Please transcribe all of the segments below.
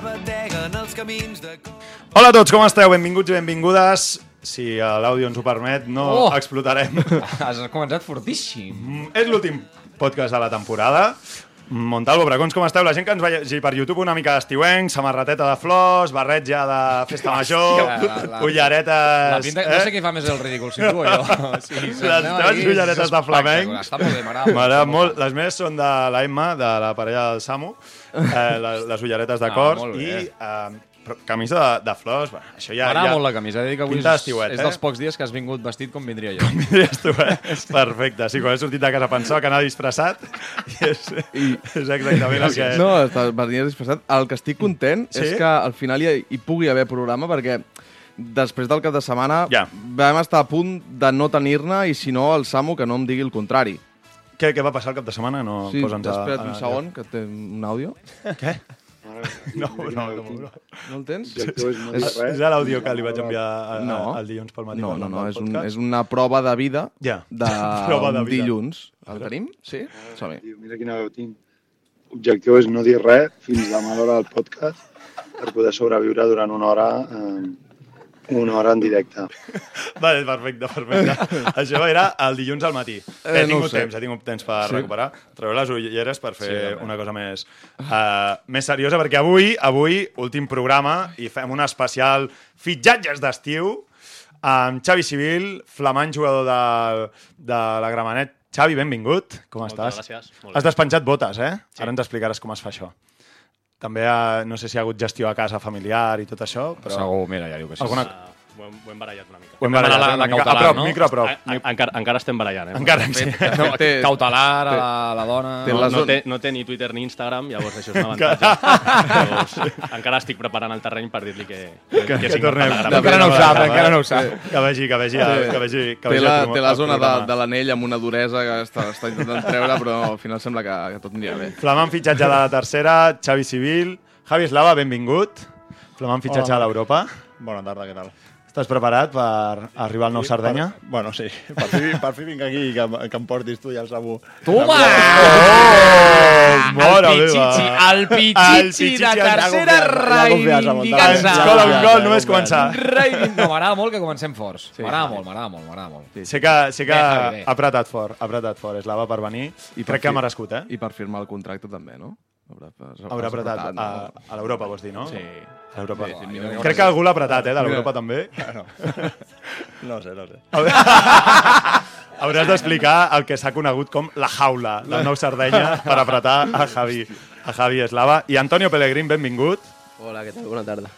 Bateguen els camins de... Hola a tots, com esteu? Benvinguts i benvingudes. Si l'àudio ens ho permet, no Oh! explotarem. Has començat fortíssim. Mm, És l'últim podcast de la temporada. Montalvo, Bracons, com esteu? La gent que ens vegi per YouTube una mica d'estiuenc, samarrateta de flors, barret ja de festa major, Hòstia, la- la- ulleretes... La pinta, no sé qui fa més el ridícul, si tu o jo. Sí, Les teves ulleretes de flamenc. Està molt bé, m'agrada. M'agrada molt. Les meves són de la Emma, de la parella del Samu, eh, les, les ulleretes de Ah, cors molt i eh, però camisa de, de flors. Bueno, això ja, M'agrada ja... molt la camisa, he de dir que avui Pinta és, és eh? dels pocs dies que has vingut vestit com vindria jo. Diries tu, eh? Perfecte. Sí, quan he sortit de casa pensava que anava disfressat i és, I... és exactament el que... No, venies disfressat. El que estic content Sí? és que al final hi, hi pugui haver programa perquè després del cap de setmana Ja. vam estar a punt de no tenir-ne i si no el Samu que no em digui el contrari. Què, què va passar el cap de setmana? No, Sí, posa'ns a- espera't a- un segon, que té un àudio. Què? No, no, no, no. No el tens? És, és l'àudio que li vaig enviar a, a, No. el dilluns pel matí. No, no, no, és, un, és una prova de vida Ja. de Prova de vida. dilluns. El tenim? Sí? Som-hi. Tio, mira quina veu tinc. L'objectiu és no dir res fins demà a l'hora del podcast per poder sobreviure durant una hora, eh, una hora en directe. Vale, perfecte, perfecte. Això era el dilluns al matí. Eh, he no tingut sé. temps, he tingut temps per Sí. recuperar. Treu les ulleres per fer Sí, una cosa més, uh, més seriosa, perquè avui, avui, últim programa, i fem un especial fitxatges d'estiu amb Xavi Civil, flamant jugador de, de la Gramenet. Xavi, benvingut. Com Moltes estàs? gràcies. Has despenjat botes, eh? Sí. Ara ens explicaràs com es fa això. També, uh, no sé si hi ha hagut gestió a casa familiar i tot això, però... Segur, mira, ja diu que sí. Alguna- ho, hem, ho hem barallat una mica. Ho hem barallat la- la una mica. cautelar, a prop, no? micro a prop. A, a, encara, encara estem barallant, eh? Encara sí. No, Té- cautelar a la, la dona... té No, la no, té, no té ni Twitter ni Instagram, llavors això és un avantatge. llavors, encara estic preparant el terreny per dir-li que, que, que que, tornem. la grava. Encara no ho sap, encara no ho sap. Que vegi, que vegi, que vegi, que Té la, té la zona de, de l'anell amb una duresa que està, està intentant treure, però al final sembla que, que tot anirà bé. Flamant fitxatge de la tercera, Xavi Civil. Javi Eslava, benvingut. Flamant fitxatge a l'Europa. Bona tarda, què tal? Estàs preparat per arribar al nou Sardenya? Per, bueno, sí. Per fi, per fi vinc aquí i que, que em portis tu i el Samu. Toma! Oh, mare el. Pichichi, el Pichichi de tercera. Ens cola un gol només començar. No, m'agrada molt que comencem forts. M'agrada molt, m'agrada molt, m'agrada molt. Sé que, sé que Bé, ha apretat fort, ha apretat fort Eslava per venir. I per Crec que ha merescut, eh? I per firmar el contracte també, no? Haurà, Haurà apretat a, no? a l'Europa, vols dir, no? Sí. A l'Europa. Sí, mira, Crec que algú l'ha apretat, eh? De l'Europa també. No. no sé, no sé. Hauràs d'explicar el que s'ha conegut com la jaula del nou Sardenya per apretar a Javi, a Javi Eslava. I Antonio Pellegrín, benvingut. Hola, què tal? Bona tarda.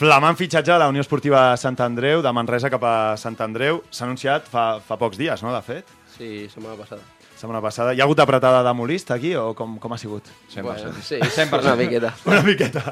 Flamant fitxatge de la Unió Esportiva Sant Andreu, de Manresa cap a Sant Andreu. S'ha anunciat fa, fa pocs dies, no?, de fet. Sí, setmana passada. Setmana passada. Hi ha hagut apretada de molist aquí o com, com ha sigut? Sempre, Bueno, sempre. sí, 100%. una miqueta. Una miqueta,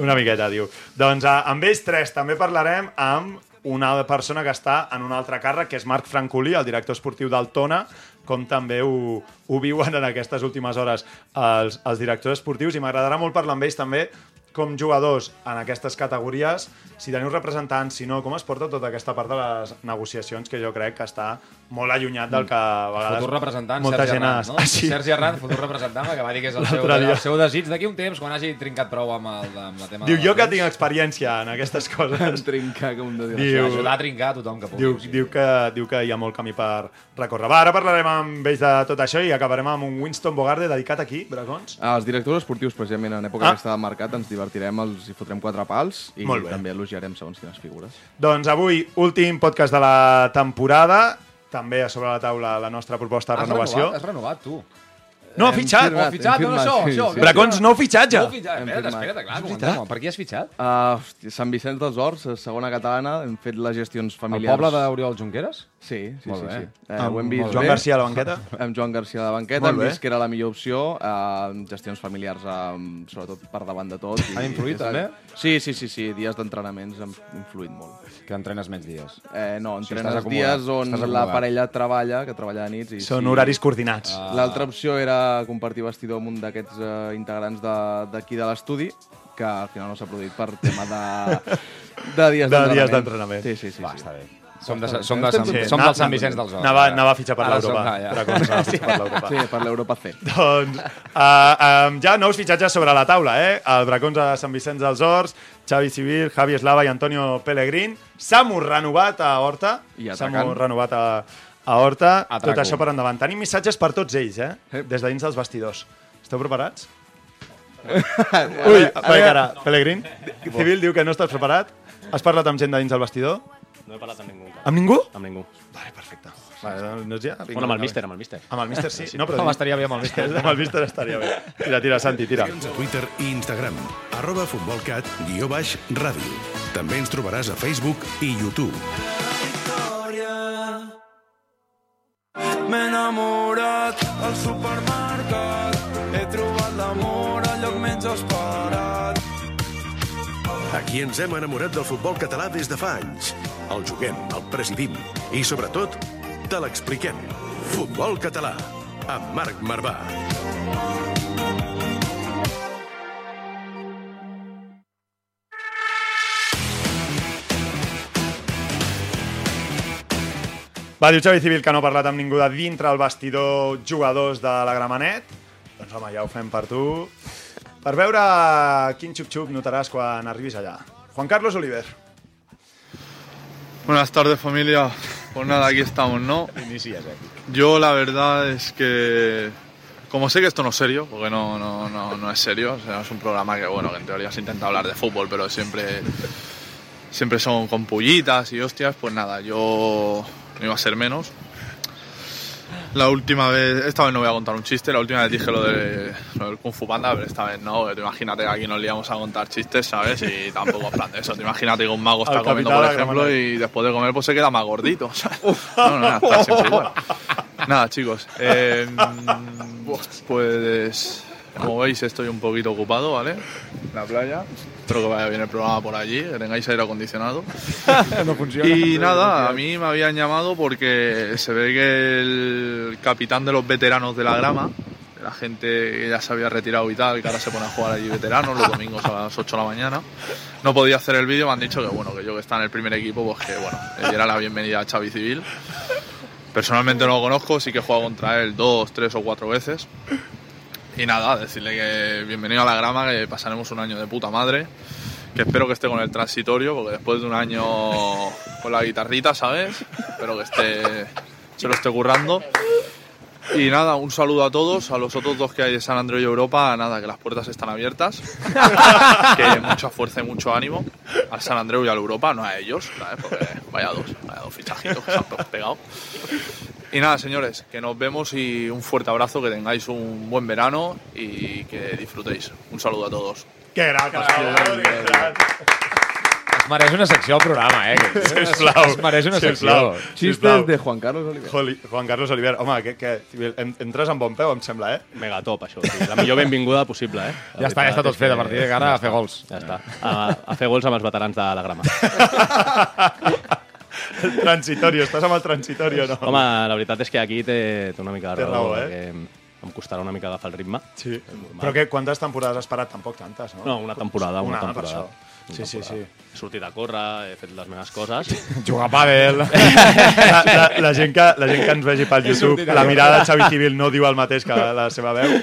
una miqueta, diu. Doncs eh, amb ells tres també parlarem amb una persona que està en un altre càrrec, que és Marc Francolí, el director esportiu del Tona, com també ho, ho viuen en aquestes últimes hores els, els directors esportius, i m'agradarà molt parlar amb ells també com jugadors en aquestes categories, si teniu representants, si no, com es porta tota aquesta part de les negociacions, que jo crec que està molt allunyat del que a vegades Futur representant, molta Sergi gent Arran, no? Ah, sí. Sergi Arran, futur representant, que va dir que és el seu, dia. el seu desig d'aquí un temps, quan hagi trincat prou amb el, amb la tema Diu, jo que tinc experiència en aquestes coses. Trincar com de dir. Diu-. Ajudar a trincar a tothom que pugui. Diu, diu, que, diu que hi ha molt camí per recórrer. Va, ara parlarem amb ells de tot això i acabarem amb un Winston Bogarde dedicat aquí, Bracons. Els directors esportius, precisament, en època Ah. aquesta de mercat, ens divertirem, els hi fotrem quatre pals i també elogiarem segons quines figures. Doncs avui, últim podcast de la temporada, també a sobre la taula la nostra proposta de Has renovació. renovat, has renovat, tu. No, ha fitxat. firmat, Oh, fitxat, hem no, firmat, això, sí, això. sí. Bracons, nou fitxatge. Nou fitxat. Espera't, espera't, clar. Per qui has fitxat? Uh, hòstia, Sant Vicenç dels Horts, eh, segona catalana, hem fet les gestions El familiars. poble d'Oriol Junqueras? Sí, sí, Molt sí. bé. sí. Eh, Amb ho hem vist Joan bé. Garcia a la banqueta. Amb Joan Garcia a la banqueta, Molt hem bé. vist que era la millor opció, eh, gestions familiars, eh, sobretot per davant de tot. i- Han influït, també? Sí, sí, sí, sí, dies d'entrenaments han influït molt. Que entrenes menys dies. Eh, no, entrenes acomodat, dies on la parella treballa, que treballa de nits. I Són sí. horaris coordinats. Ah. L'altra opció era compartir vestidor amb un d'aquests eh, integrants de- d'aquí de, l'estudi, que al final no s'ha produït per tema de, de dies De d'entrenament. dies d'entrenament. Sí, sí, sí. Va, sí. està bé. Som de, som de, Sant, Sí, som del Sant Vicenç dels Horts. Anava, ara. anava a fitxar per som- l'Europa. ah, ja. Sí, per l'Europa C. Doncs uh, um, ja nous fitxatges sobre la taula, eh? El Bracons de Sant Vicenç dels Horts, Xavi Civil, Javi Eslava i Antonio Pellegrin. Samu renovat a Horta. I atacant. Samu renovat a, a Horta. Atraco. Tot això per endavant. Tenim missatges per tots ells, eh? Des de dins dels vestidors. Esteu preparats? Ui, per cara. Pellegrin, Civil diu que no estàs preparat. Has parlat amb gent de dins del vestidor? No he parlat amb ningú. Amb ningú? Amb ningú. Vale, perfecte. Vale, doncs ja... Bueno, amb el míster, amb el míster. Amb el míster sí. No, però Home, estaria bé amb el míster. amb el míster estaria bé. Tira, tira, Santi, tira. A Twitter i Instagram, arroba futbolcat, guió baix, ràdio. També ens trobaràs a Facebook i YouTube. M'he enamorat al supermercat. He trobat l'amor al lloc menys esperat. Aquí ens hem enamorat del futbol català des de fa anys. El juguem, el presidim i, sobretot, te l'expliquem. Futbol català, amb Marc Marvà. Va, diu Xavi Civil que no ha parlat amb ningú de dintre el vestidor jugadors de la Gramenet. Doncs home, ja ho fem per tu. Per veure quin xup-xup notaràs quan arribis allà. Juan Carlos Oliver. Buenas tardes familia. Pues nada, aquí estamos, ¿no? Eh? Yo la verdad es que, como sé que esto no es serio, porque no, no, no, no es serio, o sea, es un programa que, bueno, que en teoría se intenta hablar de fútbol, pero siempre, siempre son con pullitas y hostias, pues nada, yo no iba a ser menos. La última vez, esta vez no voy a contar un chiste, la última vez dije lo, de, lo del Kung Fu Panda, pero esta vez no, tú imagínate que aquí nos liamos a contar chistes, ¿sabes? Y tampoco es plan de eso, tú imagínate que un mago está Al comiendo, por ejemplo, y después de comer pues se queda más gordito, ¿sabes? No, no, nada, está. Nada, chicos, eh, pues como veis estoy un poquito ocupado, ¿vale? La playa. Espero que vaya bien el programa por allí, que tengáis aire acondicionado. No funciona. Y nada, a mí me habían llamado porque se ve que el capitán de los veteranos de la grama, la gente que ya se había retirado y tal, que ahora se pone a jugar allí veteranos los domingos a las 8 de la mañana, no podía hacer el vídeo, me han dicho que bueno, que yo que está en el primer equipo, pues que bueno, le diera la bienvenida a Xavi Civil. Personalmente no lo conozco, sí que he jugado contra él dos, tres o cuatro veces. Y nada, decirle que bienvenido a la grama, que pasaremos un año de puta madre. Que espero que esté con el transitorio, porque después de un año con la guitarrita, ¿sabes? Espero que esté, se lo esté currando. Y nada, un saludo a todos, a los otros dos que hay de San Andreu y Europa, nada, que las puertas están abiertas, que mucha fuerza y mucho ánimo al San Andreu y al Europa, no a ellos, ¿sabes? Porque vaya dos, vaya dos fichajitos que se han pegado. Y nada, señores, que nos vemos y un fuerte abrazo, que tengáis un buen verano y que disfrutéis. Un saludo a todos. Que gran. Es mereix una secció al programa, eh? Sisplau. Es mereix una Sisplau. secció. Chistes de Juan Carlos Oliver. Joli- Juan Carlos Oliver. Home, que, que, en- entres amb bon peu, em sembla, eh? Megatop, això. La millor benvinguda possible, eh? La Ja està, ja està tot fet. A partir de ara, a fer gols. Ja està. A, a fer gols amb els veterans de la grama. El transitorio, estàs amb el transitorio, no? Home, la veritat és que aquí té, té una mica de Té raó, eh? perquè em costarà una mica agafar el ritme. Sí. Però que, quantes temporades has parat? Tampoc tantes, no? No, una temporada, una, per temporada. això. Sí, sí, sí. He sortit a córrer, he fet les meves coses. Jugar a pàdel. La, la, la, gent que, la gent que ens vegi pel YouTube, la mirada de Xavi Civil no diu el mateix que la seva veu.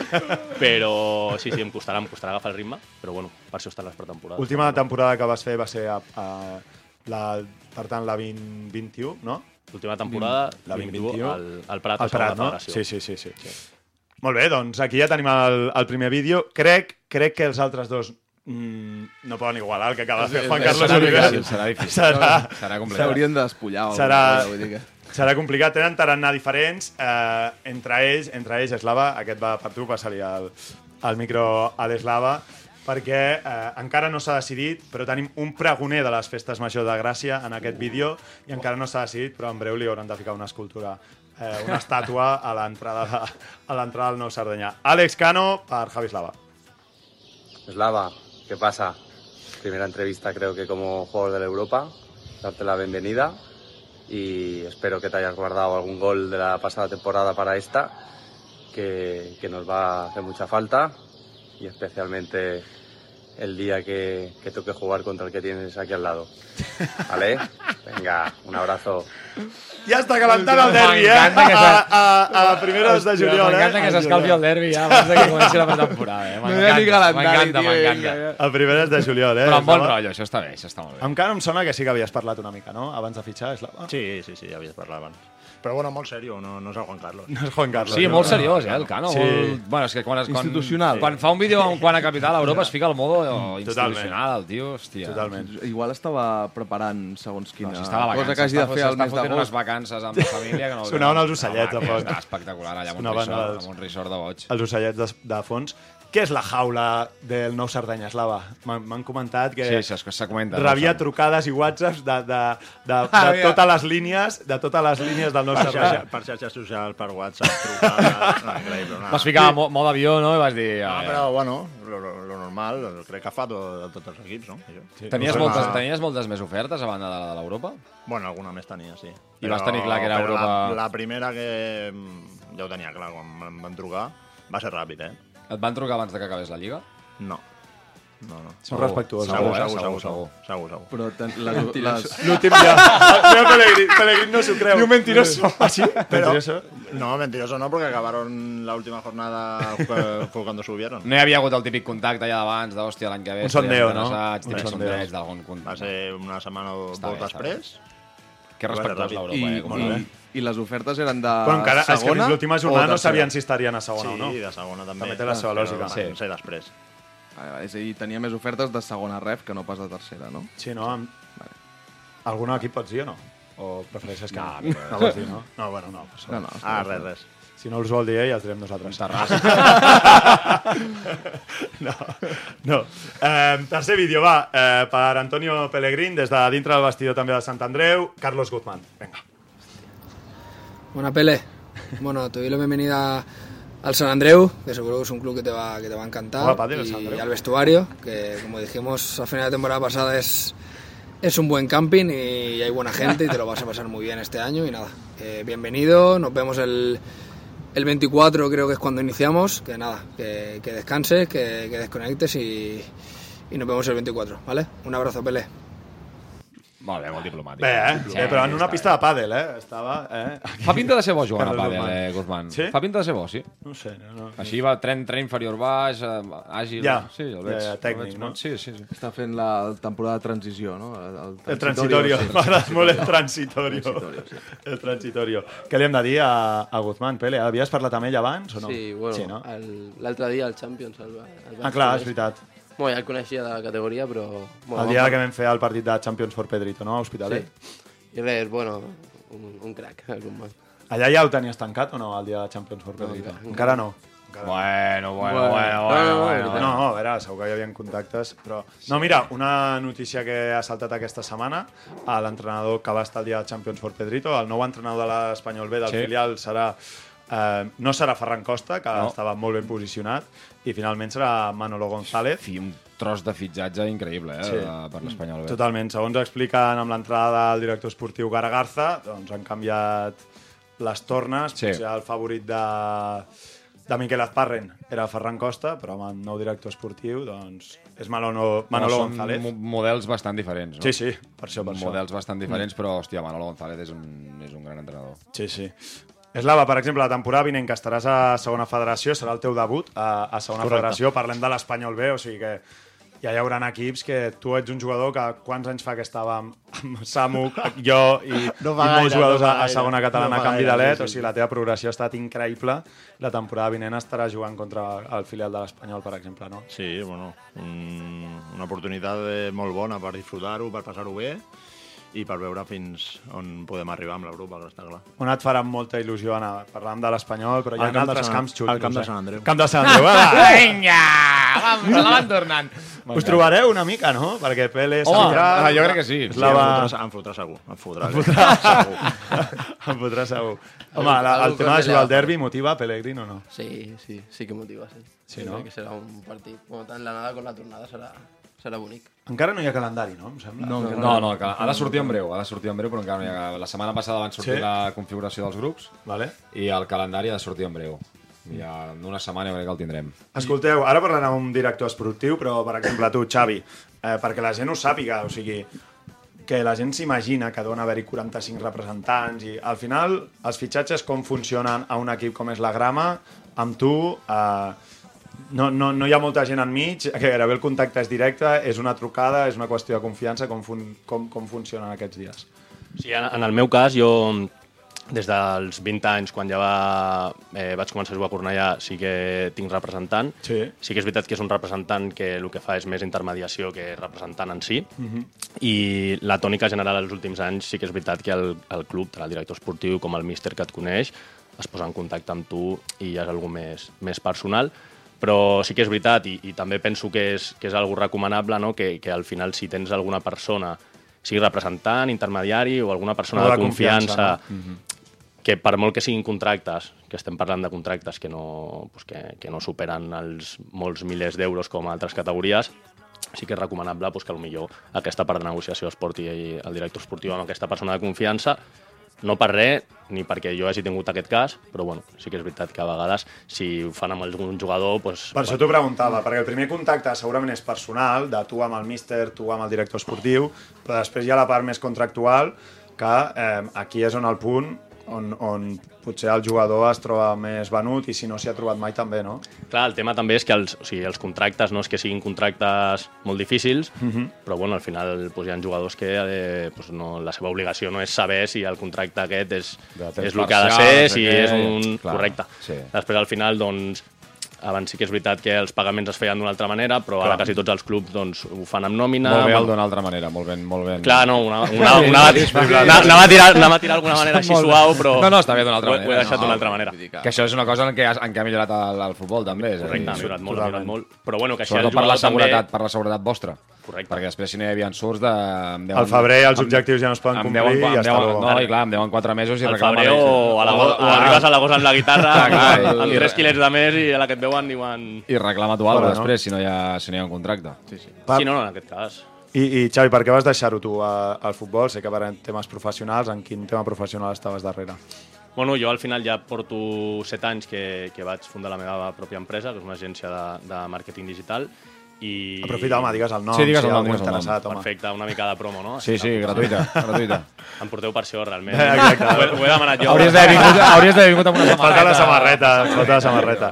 Però sí, sí, em costarà, em costarà agafar el ritme, però bueno, per això estan les pretemporades. Última temporada que vas fer va ser a, a la, per tant, la 2021, no? L'última temporada, La 21, 2021. al, al Prat, Al Prat, no? Sí, sí, sí, sí. Molt bé, doncs aquí ja tenim el, el primer vídeo. Crec, crec que els altres dos mm, no poden igualar el que acaba de fer Juan Carlos serà Oliver. difícil, serà difícil. Serà, Serà complicat. S'haurien de despullar. o Serà- vull dir que- Serà complicat, tenen tarannà diferents. Eh, entre ells, entre ells, Eslava, aquest va per tu, passa-li el, el micro a l'Eslava, perquè eh, encara no s'ha decidit, però tenim un pregoner de les festes majors de Gràcia en aquest vídeo, i encara no s'ha decidit, però en breu li hauran de ficar una escultura, eh, una estàtua a l'entrada de- a l'entrada del nou Sardenya. Àlex Cano per Javi Eslava. Eslava, ¿qué pasa? Primera entrevista creo que como jugador de la Europa, darte la bienvenida y espero que te hayas guardado algún gol de la pasada temporada para esta, que, que nos va a hacer mucha falta y especialmente el día que, que toque jugar contra el que tienes aquí al lado. ¿Vale? Venga, un abrazo. Ja està calentant el derbi, eh? M'encanta que A, s'ha- a, a primeres de juliol, eh? M'encanta que s'escalfi el derbi ja abans de que comenci la pretemporada. Eh? M'encanta, tio, m'encanta. A primeres de juliol, eh? Però amb bon rotllo, això està bé, això està molt bé. Encara em sona que sí que havies parlat una mica, no?, abans de fitxar, Eslava. Sí, sí, sí, ja havies parlat abans. Però bueno, molt serio, no, no és el Juan Carlos. No és Juan Carlos. Sí, molt seriós, eh, el Cano. Sí. Molt... Bueno, és que quan, es, quan, Institucional. quan fa un vídeo en quant a capital a Europa es fica al modo Totalment. institucional, el tio, hòstia. Totalment. Igual estava preparant segons quina No, si estava de cosa vacances, que hagi de fer al mes fotent unes d'agost. vacances amb la família que no... Sonaven els ocellets, no, de fons. Està espectacular allà amb un, resort, amb un resort de boig. Els ocellets de, de fons. Què és la jaula del nou Sardenya, Eslava? M'han comentat que Sí, això és que se comenta. no? rebia Això. trucades i whatsapps de, de, de, Ah, de mira. totes les línies de totes les línies del nou Per, xarxa, Sardenya. per xarxes socials, per WhatsApp, trucades... No. No. Vas ficar mo modo avió, no? I vas dir... No, ah, ja. però bueno, lo, lo, lo normal, crec que fa to, de tots els equips, no? Això. Sí. Tenies, No moltes, ma- tenies moltes més ofertes a banda de la de l'Europa? Bueno, alguna més tenia, sí. I vas tenir clar que era però Europa- La, la primera que mm, ja ho tenia clar quan em van trucar va ser ràpid, eh? Et van trucar abans de que acabés la Lliga? No. No, no. Són respectuosos. Segur, eh? segur, segur, Segur, segur, segur. Però ten, les, les, L'últim dia. Mira Pellegrini, Pellegrini no s'ho creu. Diu mentiroso. Ah, sí? Pero, Mentiroso. no, mentiroso no, porque acabaron la última jornada fue, cuando subieron. No hi havia hagut el típic contacte allà d'abans, d'hòstia, l'any que ve... Un sondeo, no? Un Tens sondeo. sondeig d'algun... con- Va ser una setmana o dos està bé. Que respectuós l'Europa, i, eh? Com i, a... i les ofertes eren de Però encara, és que segona fins l'última jornada no sabien si estarien a segona sí, o no. de segona també. També té la seva lògica. Sí. ser després. Vale, vale, és a dir, tenia més ofertes de segona ref que no pas de tercera, no? Sí, no? Amb... Algun equip pots dir o no? O prefereixes que No, no? No vols dir, no? No, bueno, no. Per No, no, Ah, res, res. Si no us vol dir ell, els direm nosaltres. Terrassa. no, no. Eh, tercer vídeo, va, eh, per Antonio Pellegrín, des de dintre del vestidor també de Sant Andreu, Carlos Guzmán. Vinga. Buena Pele. Bueno, te doy la bienvenida al San Andreu, que seguro que es un club que te va, que te va a encantar. Hola, padre, y Andreu. al vestuario, que como dijimos a final de temporada pasada es, es un buen camping y hay buena gente y te lo vas a pasar muy bien este año. Y nada, eh, bienvenido, nos vemos el, el 24 creo que es cuando iniciamos, que nada, que, que descanses, que, que desconectes y, y nos vemos el 24, ¿vale? Un abrazo, Pele. Molt bé, molt diplomàtic. Bé, eh? Sí, Bé, però en una pista de pàdel, eh? Estava, eh? Fa pinta de ser bo jugant a pàdel, Guzmán. eh, Guzmán. Sí? Fa pinta de ser bo, sí. No sé, no, no. Així va, tren, tren inferior baix, eh, àgil... Ja, sí, el ja, veig. ja, el tècnic, veig no? molt- Sí, sí, sí. Està fent la temporada de transició, no? El, El transitorio, sí. m'agrada molt el transitorio. Transitorio, sí. El transitorio. Què li hem de dir a, a Guzmán, Pele? Havies parlat amb ell abans o no? Sí, bueno, sí no? el- l'altre dia al Champions el, va- el vaig Ah, clar, és veritat. Bueno, ja el coneixia de la categoria, però... Bueno, El dia que vam fer el partit de Champions for Pedrito, no? A Hospitalet. Sí. I res, bueno, un, un crac. Allà ja ho tenies tancat o no, el dia de Champions for No, Pedrito? encara- encara no. Bueno, bueno, bueno, No, bueno, no, bueno, veritat. bueno. No, a veure, segur que hi havia contactes, però... No, mira, una notícia que ha saltat aquesta setmana, l'entrenador que va estar el dia del Champions for Pedrito, el nou entrenador de l'Espanyol B del Sí. filial serà... Eh, no serà Ferran Costa, que No. estava molt ben posicionat, i finalment serà Manolo González. Fi, un tros de fitxatge increïble, eh, Sí. de- per l'Espanyol. Totalment. Segons expliquen amb l'entrada del director esportiu Gara Garza, doncs han canviat les tornes. Sí. Potser el favorit de, de Miquel Azparren era Ferran Costa, però amb el nou director esportiu doncs, és Manolo, Manolo Són González. mo- models bastant diferents, no? Sí, sí, per això, per això. Models bastant diferents, però, hòstia, Manolo González és un, és un gran entrenador. Sí, sí. Eslava, per exemple, la temporada vinent que estaràs a segona federació, serà el teu debut a, a segona Correcte. federació. Parlem de l'Espanyol B, o sigui que ja hi haurà equips que tu ets un jugador que quants anys fa que estava amb, amb Samu, jo i, No i molts gaire, jugadors no a, a segona catalana No fa canvi gaire, d'alet, sí, o sí, sigui, la teva progressió ha estat increïble. La temporada vinent estaràs jugant contra el filial de l'Espanyol, per exemple, no? Sí, bueno, un, una oportunitat molt bona per disfrutar-ho, per passar-ho bé i per veure fins on podem arribar amb l'Europa, que està clar. On et farà molta il·lusió anar? Parlàvem de l'Espanyol, però hi ha de altres Sant- camps xuts. al camp no de sé. Sant Andreu. Camp de Sant Andreu, va! Vinga! Vam, se la van tornant. Us trobareu una mica, no? Perquè Pele Home, s'anirà... ah, jo crec que sí. La va... Em fotrà, segur. Em fotrà, Em fotrà segur. em fotrà segur. Home, la, el tema de jugar al derbi motiva a Pellegrini o no? Sí, sí, sí que motiva, sí. Sí, no? que será un partido. Bueno, tant l'anada con la tornada serà, serà bonic. Encara no hi ha calendari, no? Em sembla. No, no, no, que ha de sortir en breu, ha de sortir en breu, però encara no hi ha... La setmana passada van sortir Sí? la configuració dels grups Vale. i el calendari ha de sortir en breu. Ja en una setmana crec que el tindrem. Escolteu, ara parlarem amb un director esportiu, però, per exemple, tu, Xavi, eh, perquè la gent ho sàpiga, o sigui, que la gent s'imagina que deuen haver-hi 45 representants i al final els fitxatges com funcionen a un equip com és la Grama, amb tu eh, no, no, no hi ha molta gent enmig, que gairebé el contacte és directe, és una trucada, és una qüestió de confiança, com, fun, com, com funcionen aquests dies. Sí, en, en el meu cas, jo des dels 20 anys, quan ja va, eh, vaig començar a jugar a Cornellà, sí que tinc representant. Sí. Sí que és veritat que és un representant que el que fa és més intermediació que representant en si. Mhm. I la tònica general als últims anys sí que és veritat que el, el club, tant el director esportiu com el míster que et coneix, es posa en contacte amb tu i ja és algo més, més personal. Però sí que és veritat, i, i també penso que és, que és algo recomanable, no? que, que al final si tens alguna persona, sigui representant, intermediari o alguna persona Algo de confiança, no? Mhm. que per molt que siguin contractes, que estem parlant de contractes que no, pues que, que no superen els molts milers d'euros com a altres categories, sí que és recomanable pues, que millor aquesta part de negociació es porti el director esportiu amb aquesta persona de confiança, no per res, ni perquè jo hagi tingut aquest cas, però bueno, sí que és veritat que a vegades si ho fan amb algun jugador... Pues, Per això t'ho preguntava, perquè el primer contacte segurament és personal, de tu amb el míster, tu amb el director esportiu, però després hi ha la part més contractual, que eh, aquí és on el punt on, on potser el jugador es troba més venut i si no s'hi ha trobat mai també, no? Clar, el tema també és que els, o sigui, els contractes no és que siguin contractes molt difícils, Mhm. però bueno, al final pues, hi ha jugadors que eh, pues, no, la seva obligació no és saber si el contracte aquest és, és el que ha de ser, si és un... Clar, correcte. sí. Després, al final, doncs, abans sí que és veritat que els pagaments es feien d'una altra manera, però Clar. ara quasi tots els clubs doncs, ho fan amb nòmina. Molt bé amb- d'una altra manera, molt ben, molt ben. Clar, no, una, una, una, una, anava, a tirar, anava a tirar d'alguna manera així suau, però... No, no, està bé d'una altra ho manera. Ho he deixat no, d'una altra manera. Que això és una cosa en què, en què ha millorat el, el futbol, també. És Correcte, ha millorat molt, ha millorat molt. Però bueno, que així Sobretot el per la jugador també- seguretat, per la seguretat vostra. Correcte. Perquè després, si no hi havia surts de... Em Al febrer els objectius ja no es poden complir deuen, i em ja està. No, i clar, em deuen 4 mesos i al reclama... febrer o, a la, o, o arribes a l'agost amb la guitarra Clar, amb i- 3 quilets de més i a la que et veuen diuen... I reclama tu alguna no? després, si no, hi ha, si no hi ha un contracte. Sí, sí. Pa- Sí, no, no, en aquest cas. I, I Xavi, per què vas deixar-ho tu a- al futbol? Sé que per temes professionals, en quin tema professional estaves darrere? Bueno, jo al final ja porto 7 anys que, que vaig fundar la meva pròpia empresa, que és una agència de, de màrquing digital, i... Aprofita, home, digues el nom, Sí, digues si el nom, digues el nom. home. Perfecte, una mica de promo, no? Sí, sí, gratuïta, gratuïta. Em porteu per això, realment. Eh, exacte. Ho, he, ho he demanat jo. Hauries d'haver vingut, hauries d'haver vingut amb una samarreta. Falta la samarreta, falta la samarreta.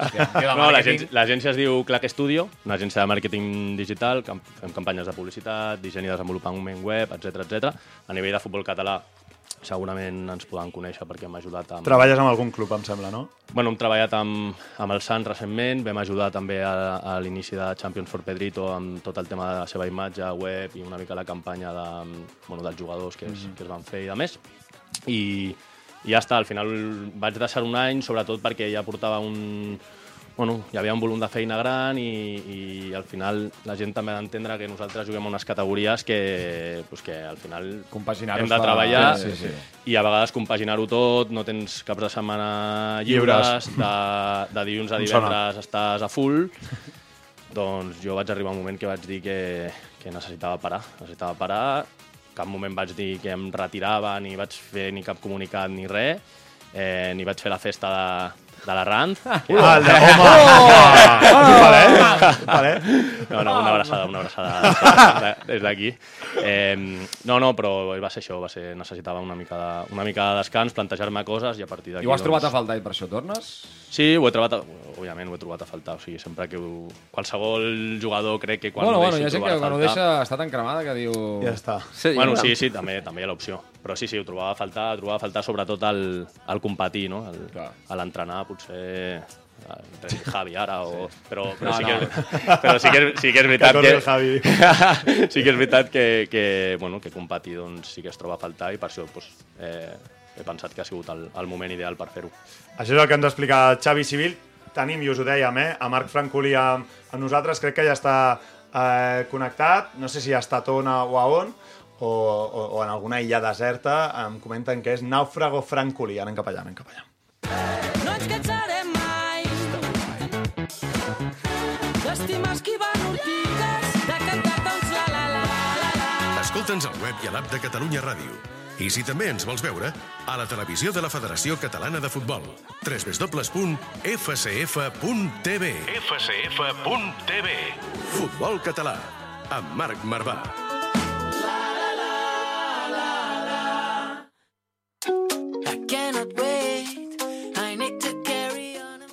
No, l'agència l'agència es diu Clack Studio, una agència de màrqueting digital, cam fem campanyes de publicitat, disseny i desenvolupament web, etc etc. A nivell de futbol català segurament ens poden conèixer perquè hem ajudat amb... Treballes amb algun club, em sembla, no? Bueno, hem treballat amb, amb el Sant recentment, vam ajudar també a, a l'inici de Champions for Pedrito amb tot el tema de la seva imatge, web i una mica la campanya de, bueno, dels jugadors que es, Mhm. que es van fer i de més. I, i ja està, al final vaig deixar un any, sobretot perquè ja portava un... Bueno, hi havia un volum de feina gran i, i al final la gent també ha d'entendre que nosaltres juguem a unes categories que, pues que al final hem de treballar Sí, sí. i a vegades compaginar-ho tot, no tens caps de setmana Lliures. lliures, de, de dilluns a divendres estàs a full, doncs jo vaig arribar a un moment que vaig dir que, que necessitava parar, necessitava parar, cap moment vaig dir que em retirava, ni vaig fer ni cap comunicat ni res, eh, ni vaig fer la festa de, de la Rand. Ah, el de- home! Vale, vale. No, no, una abraçada, una abraçada des d'aquí. Eh, no, no, però va ser això, va ser, necessitava una mica de, una mica de descans, plantejar-me coses i a partir d'aquí... I ho has trobat a doncs, faltar i per això tornes? Sí, ho he trobat, a, òbviament ho he trobat a faltar, o sigui, sempre que ho, qualsevol jugador crec que quan bueno, ho bueno, deixo hi ha gent que quan ho deixa està tan cremada que diu... Ja està. Sí, Bueno, sí, sí, també, també hi ha l'opció. Però sí, sí, ho trobava a faltar, trobava a faltar sobretot el, el competir, no? El, Clar. a l'entrenar, potser Javi ara, o... però, però, No, sí que, no. però sí que, és- sí que és veritat Que el Javi. sí que és veritat que, que, bueno, que Compati doncs, sí que es troba a faltar i per això doncs, eh, he pensat que ha sigut el, el moment ideal per fer-ho. Això és el que ens explica Xavi Civil. Tenim, i us ho dèiem, eh, a Marc Francolí amb, amb nosaltres. Crec que ja està eh, connectat. No sé si ha estat on o a on, o, o, o en alguna illa deserta. Em comenten que és Nàufrago Francolí. Anem cap allà, anem cap allà. No ens cansarem d'estimar esquivant ortigues, de cantar tots la la la la la. Escolta'ns al web i a l'app de Catalunya Ràdio. I si també ens vols veure, a la televisió de la Federació Catalana de Futbol. www.fcf.tv fcf.tv Futbol català, amb Marc Marvà. I cannot wait,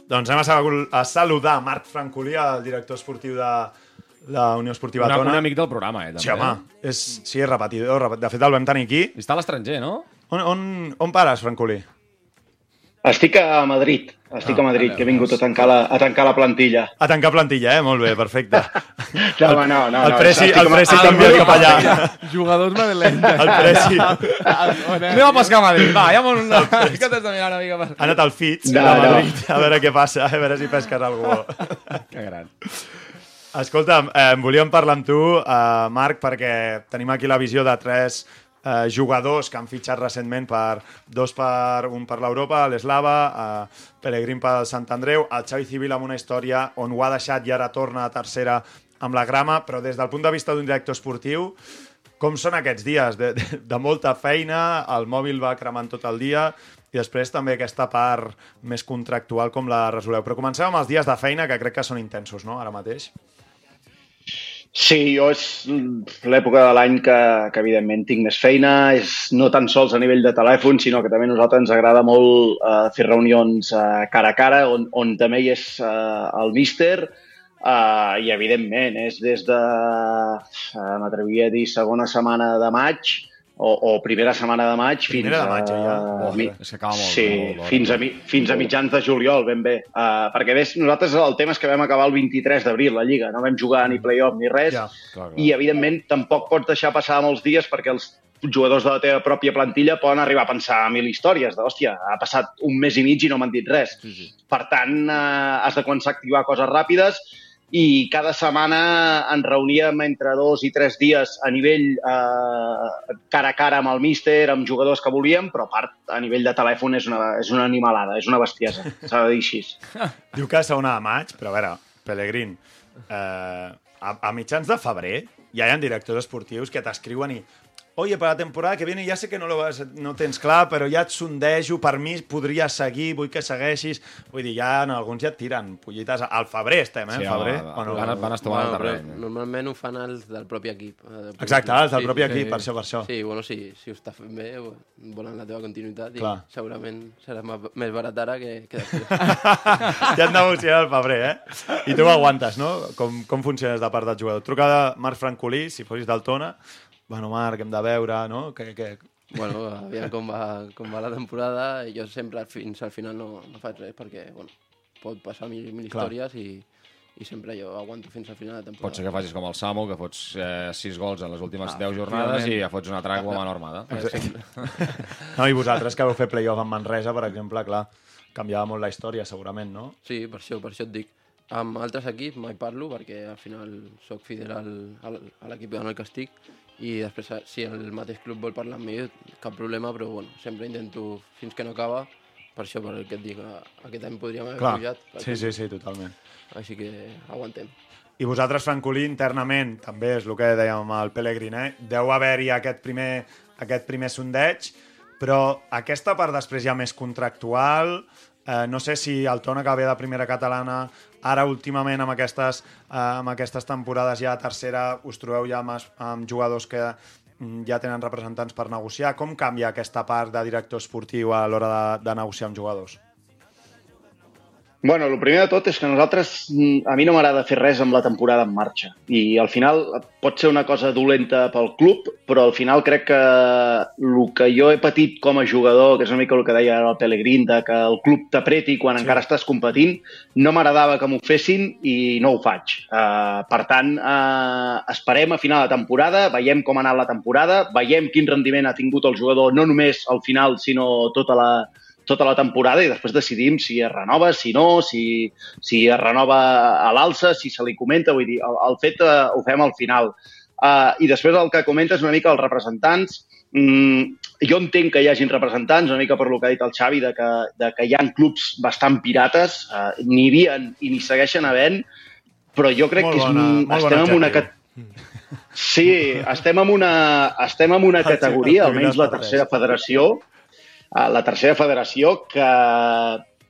Doncs anem a, sal- a saludar Marc Francolí, el director esportiu de la Unió Esportiva Una, Tona. un amic del programa, eh, també. Sí, home, és, sí, és repetidor. rep- De fet, el vam tenir aquí. Està a l'estranger, no? On, on, on pares, Francolí? Estic a Madrid, estic Ah, a Madrid, vale, que he vingut a tancar, la, a tancar la plantilla. A tancar plantilla, eh? Molt bé, perfecte. No, home, no, no, el no, Presi, estic el Ah, també el cap allà. Jugadors madrilenys. El Presi. Anem a pescar a Madrid, va, ja m'ho... Que t'has de mirar una mica per... Ha anat al Fitz, No, a no. Madrid, a veure què passa, a veure si pesques algú. Que gran. Escolta'm, eh, volíem parlar amb tu, eh, Marc, perquè tenim aquí la visió de tres eh, jugadors que han fitxat recentment per dos per un per l'Europa, l'Eslava, eh, Pellegrin pel Sant Andreu, el Xavi Civil amb una història on ho ha deixat i ara torna a tercera amb la grama, però des del punt de vista d'un director esportiu, com són aquests dies? De, de, de molta feina, el mòbil va cremant tot el dia i després també aquesta part més contractual com la resoleu. Però comencem amb els dies de feina, que crec que són intensos, no?, ara mateix. Sí, jo és l'època de l'any que, que evidentment tinc més feina, és no tan sols a nivell de telèfon, sinó que també a nosaltres ens agrada molt eh, fer reunions eh, cara a cara, on, on també hi és eh, el míster, eh, i evidentment és des de, eh, m'atreviria a dir, segona setmana de maig, o, o primera setmana de maig fins Primera de maig, a... ja. Oh, mi- és que acaba molt, sí, molt fins a, mi, fins a mitjans de juliol, ben bé. Uh, perquè ves, nosaltres el tema és que vam acabar el 23 d'abril, la Lliga. No vam jugar ni playoff ni res. Ja, clar, clar. I, evidentment, tampoc pots deixar passar molts dies perquè els jugadors de la teva pròpia plantilla poden arribar a pensar mil històries. D'hòstia, ha passat un mes i mig i no m'han dit res. Sí, sí. Per tant, eh, has de començar a activar coses ràpides i cada setmana ens reuníem entre dos i tres dies a nivell eh, cara a cara amb el míster, amb jugadors que volíem, però a part, a nivell de telèfon és una, és una animalada, és una bestiesa, s'ha de dir així. Diu que a segona de maig, però a veure, Pellegrin, eh, a, a mitjans de febrer ja hi ha directors esportius que t'escriuen i Oye, para la temporada que viene ya sé que no lo vas, no tens clar, però ja et sondejo, per mi podria seguir, vull que segueixis. Vull dir, ja en alguns ja et tiren pollites. Al febrer estem, eh? Sí, al febrer. home, Bueno, van- van estomar el però terreny. Normalment ho fan els del propi equip. eh, del propi Exacte, equip. els del propi equip, per això, per això. Sí, bueno, sí, si ho està fent bé, volen la teva continuïtat i Clar. segurament serà més barat ara que, que després. ja et negocien al febrer, eh? I tu ho aguantes, no? Com, com funciona des de part del jugador? Truca de Marc Francolí, si fossis del Tona. Bueno, Marc, hem de veure, no? Que, que... bueno, aviam com va, com va la temporada. Jo sempre fins al final no, no faig res perquè, bueno, pot passar mil, mil Clar. històries i, i sempre jo aguanto fins al final de temporada. Pot ser que facis com el Samu, que fots eh, 6 gols en les últimes Ah, 10 jornades efectivament. i ja fots una trago a mano armada. No, i vosaltres que vau fer playoff amb Manresa, per exemple, clar, canviava molt la història, segurament, no? Sí, per això, per això et dic. Amb altres equips mai parlo perquè al final sóc fidel al, al, a l'equip en el que estic i després si el mateix club vol parlar amb mi cap problema, però bueno, sempre intento fins que no acaba per això, per el que et dic, a- aquest any podríem haver Clar, pujat. sí, sí, sí, totalment. Així que aguantem. I vosaltres, Francolí, internament, també és el que dèiem amb el Pellegrin, eh? deu haver-hi aquest primer, aquest primer sondeig, però aquesta part després ja més contractual, eh, no sé si el Tona que ve de primera catalana, ara últimament amb aquestes, eh, amb aquestes temporades ja a tercera, us trobeu ja amb, amb jugadors que mm, ja tenen representants per negociar. Com canvia aquesta part de director esportiu a l'hora de, de negociar amb jugadors? Bueno, el primer de tot és que nosaltres, mm, a mi no m'agrada fer res amb la temporada en marxa. I al final pot ser una cosa dolenta pel club, però al final crec que el que jo he patit com a jugador, que és una mica el que deia ara el Pellegrín, de que el club t'apreti quan sí. encara estàs competint, no m'agradava que m'ho fessin i no ho faig. Uh, per tant, uh, esperem a final de temporada, veiem com ha anat la temporada, veiem quin rendiment ha tingut el jugador, no només al final, sinó tota la, tota la temporada i després decidim si es renova, si no, si, si es renova a l'alça, si se li comenta, vull dir, el, el fet eh, ho fem al final. Uh, I després el que comentes una mica els representants, mm, jo entenc que hi hagin representants, una mica per lo que ha dit el Xavi, de que, de que hi ha clubs bastant pirates, uh, n'hi havia i n'hi segueixen havent, però jo crec Molt que és, bona- molt estem en una... cat- Sí, estem en una, estem en una categoria, almenys la tercera federació, eh, la tercera federació que,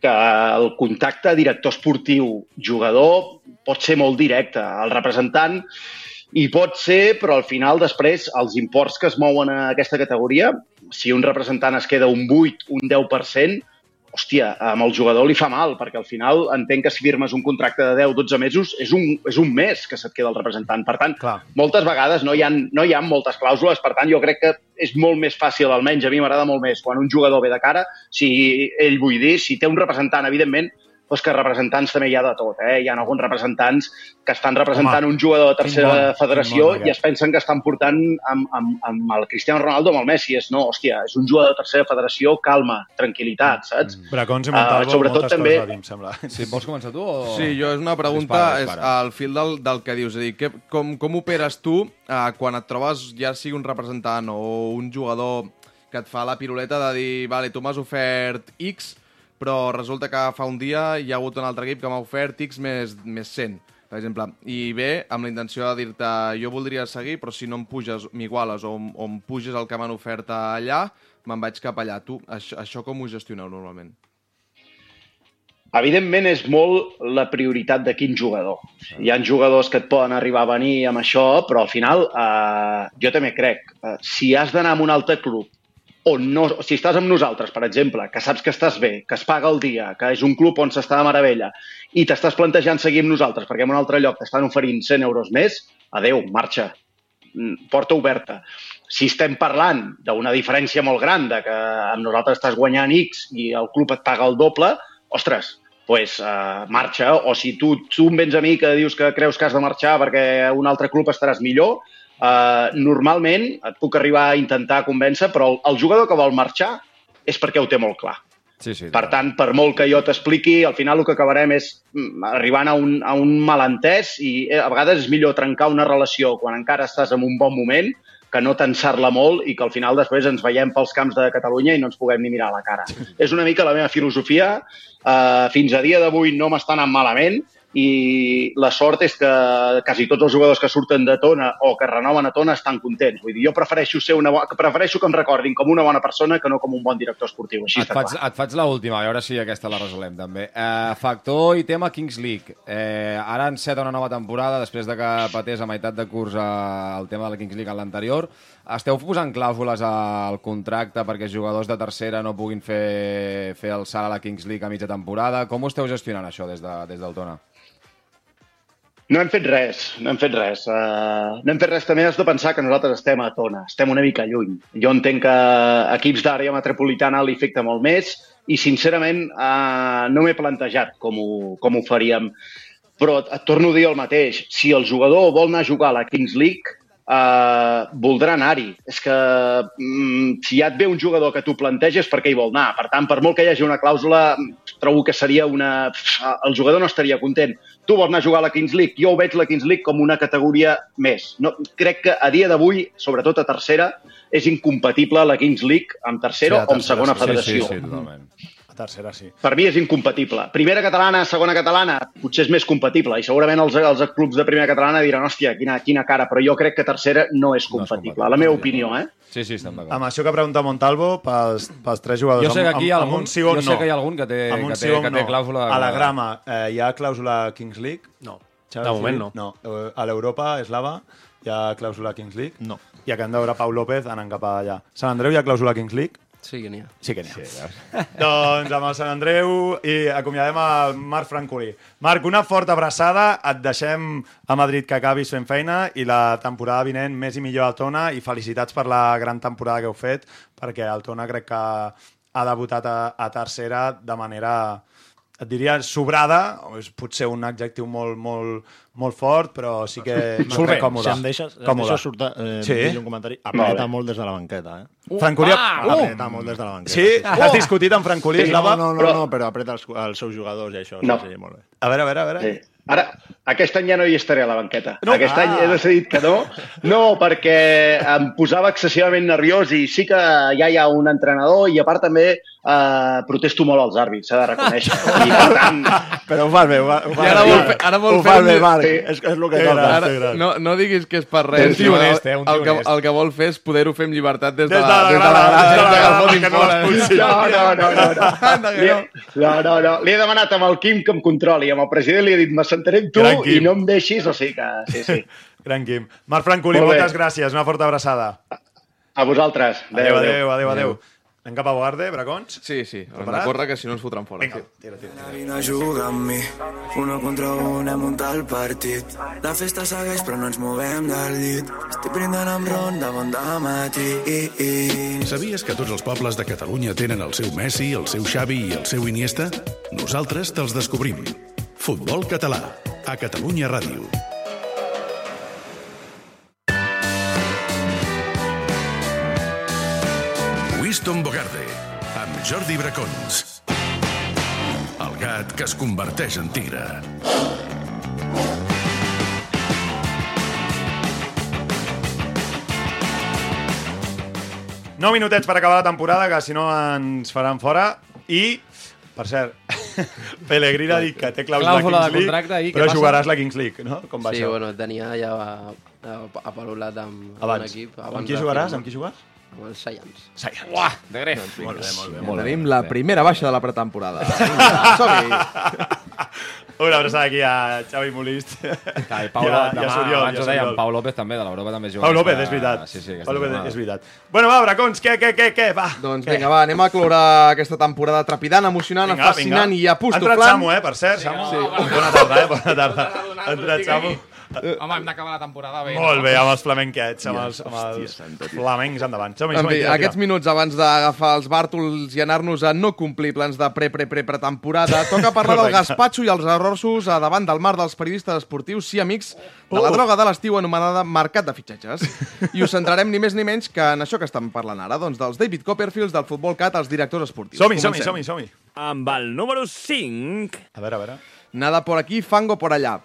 que el contacte director esportiu jugador pot ser molt directe. El representant hi pot ser, però al final després els imports que es mouen a aquesta categoria, si un representant es queda un 8, un 10%, hòstia, amb el jugador li fa mal, perquè al final entenc que si firmes un contracte de 10-12 mesos és un, és un mes que se't queda el representant. Per tant, Clar. moltes vegades no hi, ha, no hi ha moltes clàusules, per tant, jo crec que és molt més fàcil, almenys a mi m'agrada molt més, quan un jugador ve de cara, si ell, vull dir, si té un representant, evidentment, doncs que representants també hi ha de tot. Eh? Hi ha alguns representants que estan representant Home, un jugador de tercera bon, federació bon i es pensen que estan portant amb, amb, amb el Cristiano Ronaldo o amb el Messi. És, no, hòstia, és un jugador de tercera federació, calma, tranquil·litat, saps? Bracons i Montalvo, sobretot moltes també- coses a dir, em sembla. Sí, vols començar tu? O... Sí, jo és una pregunta Dispara, és dispara. al fil del, del que dius. És a dir, que, com, com operes tu eh, quan et trobes, ja sigui un representant o un jugador que et fa la piruleta de dir, vale, tu m'has ofert X, però resulta que fa un dia hi ha hagut un altre equip que m'ha ofert X més, més 100, per exemple. I ve amb la intenció de dir-te, jo voldria seguir, però si no em puges, m'iguales o, o em puges el que m'han ofert allà, me'n vaig cap allà. Tu, això, això com ho gestioneu normalment? Evidentment és molt la prioritat de quin jugador. Hi ha jugadors que et poden arribar a venir amb això, però al final eh, jo també crec, eh, si has d'anar a un altre club o no, si estàs amb nosaltres, per exemple, que saps que estàs bé, que es paga el dia, que és un club on s'està de meravella, i t'estàs plantejant seguir amb nosaltres perquè en un altre lloc t'estan oferint 100 euros més, adeu, marxa, Mm, porta oberta. Si estem parlant d'una diferència molt gran, de que amb nosaltres estàs guanyant X i el club et paga el doble, ostres, pues, uh, marxa. O si tu, tu em vens a mi que dius que creus que has de marxar perquè un altre club estaràs millor, uh, normalment et puc arribar a intentar convèncer, però el, el jugador que vol marxar és perquè ho té molt clar. Sí, sí. Per tant, per molt que jo t'expliqui, al final el que acabarem és mm, arribant a un, a un malentès i eh, a vegades és millor trencar una relació quan encara estàs en un bon moment que no tensar-la molt i que al final després ens veiem pels camps de Catalunya i no ens puguem ni mirar a la cara. És una mica la meva filosofia. Uh, fins a dia d'avui no m'està anant malament i la sort és que quasi tots els jugadors que surten de Tona o que renoven a Tona estan contents. Vull dir, jo prefereixo, ser una bo... prefereixo que em recordin com una bona persona que no com un bon director esportiu. Així Et faig, clar. et faig l'última, a veure si aquesta la resolem també. Eh, factor i tema Kings League. Eh, ara enceta una nova temporada després de que patés a meitat de curs eh, el tema de la Kings League en l'anterior. Esteu posant clàusules al contracte perquè jugadors de tercera no puguin fer, fer el salt a la Kings League a mitja temporada? Com ho esteu gestionant això des, de, des del Tona? No hem fet res, no hem fet res. Uh, no hem fet res. També has de pensar que nosaltres estem a Tona, estem una mica lluny. Jo entenc que equips d'àrea metropolitana li afecta molt més i, sincerament, uh, no m'he plantejat com ho, com ho faríem. Però et torno a dir el mateix. Si el jugador vol anar a jugar a la Kings League, uh, voldrà anar-hi. És que mm, si ja et ve un jugador que tu planteges, per què hi vol anar? Per tant, per molt que hi hagi una clàusula, trobo que seria una... El jugador no estaria content. Tu vols anar a jugar a la Kings League, jo ho veig la Kings League com una categoria més. No, crec que a dia d'avui, sobretot a tercera, és incompatible la Kings League amb tercera a o amb segona sí, federació. Sí, sí, totalment. A tercera, sí. Per mi és incompatible. Primera catalana, segona catalana, potser és més compatible i segurament els, els clubs de primera catalana diran hòstia, quina, quina cara, però jo crec que tercera no és compatible. La meva opinió, eh? Sí, sí, estem d'acord. Amb això que pregunta Montalvo, pels, pels tres jugadors... Jo sé que amb- aquí hi ha amb, algun- amb un sí o jo un sé no. que hi ha algun que té- que té- que té no. clàusula- A la grama, eh, hi ha clàusula Kings League? No. Xavi, De moment sí? No. Eh, A l'Europa, eslava, hi ha clàusula Kings League? No. I acabem de veure Pau López anant cap allà. Sant Andreu hi ha clàusula Kings League? Sí que n'hi ha. Sí que n'hi ha. Sí, doncs amb el Sant Andreu i acomiadem el Marc Francolí. Marc, una forta abraçada, et deixem a Madrid que acabis fent feina i la temporada vinent més i millor al Tona i felicitats per la gran temporada que heu fet perquè el Tona crec que ha debutat a, a tercera de manera et diria sobrada, és potser un adjectiu molt, molt, molt fort, però sí que Molt bé, còmode. si em deixes, em còmode. deixes sortar, eh, sí? un comentari. Apreta molt des de la banqueta, eh? Uh, Francolí... Uh, apreta molt des de la banqueta. Sí? Has discutit amb Francolí, Sí, no, no, no, no, però apreta els, els seus jugadors i això. No. Sí, sí, molt bé. A veure, a veure, a veure. Sí. Ara, aquest any ja no hi estaré a la banqueta. No. Aquest any Ah. he decidit que no. No, perquè em posava excessivament nerviós i sí que ja hi ha un entrenador i a part també eh, protesto molt als àrbits, s'ha de reconèixer. I per tant... Però ho fas bé, ho, fa- ho fas ara bé. vol fer, ara vol ho fer fas bé, Marc. Sí. És, és el que toca. Ara, no, no diguis que és per res. Un tio sinó honest, eh, un tio el, que, el que vol fer és poder-ho fer amb llibertat des de Des la, de la des de grada, des de la des de grada, la que no. No, no, no, no. no. Anda, que Li, no. no, no, no. Li he demanat amb el Quim que em controli, amb el president li he dit m'assentaré amb tu i no em deixis, o sigui que... Sí, sí. Gran Quim. Marc Francolí, moltes gràcies, una forta abraçada. A vosaltres. Adéu, adéu, adéu, adéu. Anem cap a Bogarde, Bracons? Sí, sí, hem de Preparat? córrer que si no ens fotran fora. Vinga, tira, tira. Vine a jugar amb mi, uno contra un hem muntat el partit. La festa segueix però no ens movem del llit. Estic brindant amb ron de bon matí. Sabies que tots els pobles de Catalunya tenen el seu Messi, el seu Xavi i el seu Iniesta? Nosaltres te'ls descobrim. Futbol català, a Catalunya Ràdio. Winston Bogarde, amb Jordi Bracons. El gat que es converteix en tigre. 9 minutets per acabar la temporada, que si no ens faran fora. I, per cert, Pellegrini ha dit que té clàusula Clàusula de Kings League, contracte i però passa? jugaràs la Kings League, no? Com va sí, això? bueno, tenia ja ha, ha parlat amb, amb un Abans. equip. Amb qui jugaràs? Amb qui jugaràs? Amb els Science. Science. Uah, de gref. Molt bé, molt bé. Molt Tenim la primera baixa de la pretemporada. Som-hi! Una abraçada aquí a Xavi Molist. I Pau, I a- demà, i a Soriol, abans i a ho dèiem. Pau López també, de l'Europa també juga. Pau López, és veritat. Sí, sí, Pau López, és veritat. Bueno, va, Bracons, què, què, què, què, va. Doncs què? vinga, va, anem a cloure aquesta temporada trepidant, emocionant, Vinga, fascinant vinga. i Ha entrat. Samu, eh, per cert, Samu. Sí. Bona tarda, eh, bona tarda. Ha entrat Samu. Home, hem d'acabar la temporada bé. Molt no? bé, amb els flamenquets, amb els, amb els flamencs endavant. Som-hi, En fi, aquests minuts abans d'agafar els bàrtols i anar-nos a no complir plans de pre-pre-pre-pretemporada, toca parlar del gaspatxo i els errorsos a davant del mar dels periodistes esportius i amics de la Oh. droga de l'estiu anomenada mercat de fitxatges. I us centrarem ni més ni menys que en això que estem parlant ara, doncs dels David Copperfields del Futbol Cat als directors esportius. Som-hi, som-hi, som-hi, som-hi. Amb el número 5... A veure, a veure. Nada por aquí, fango por allà.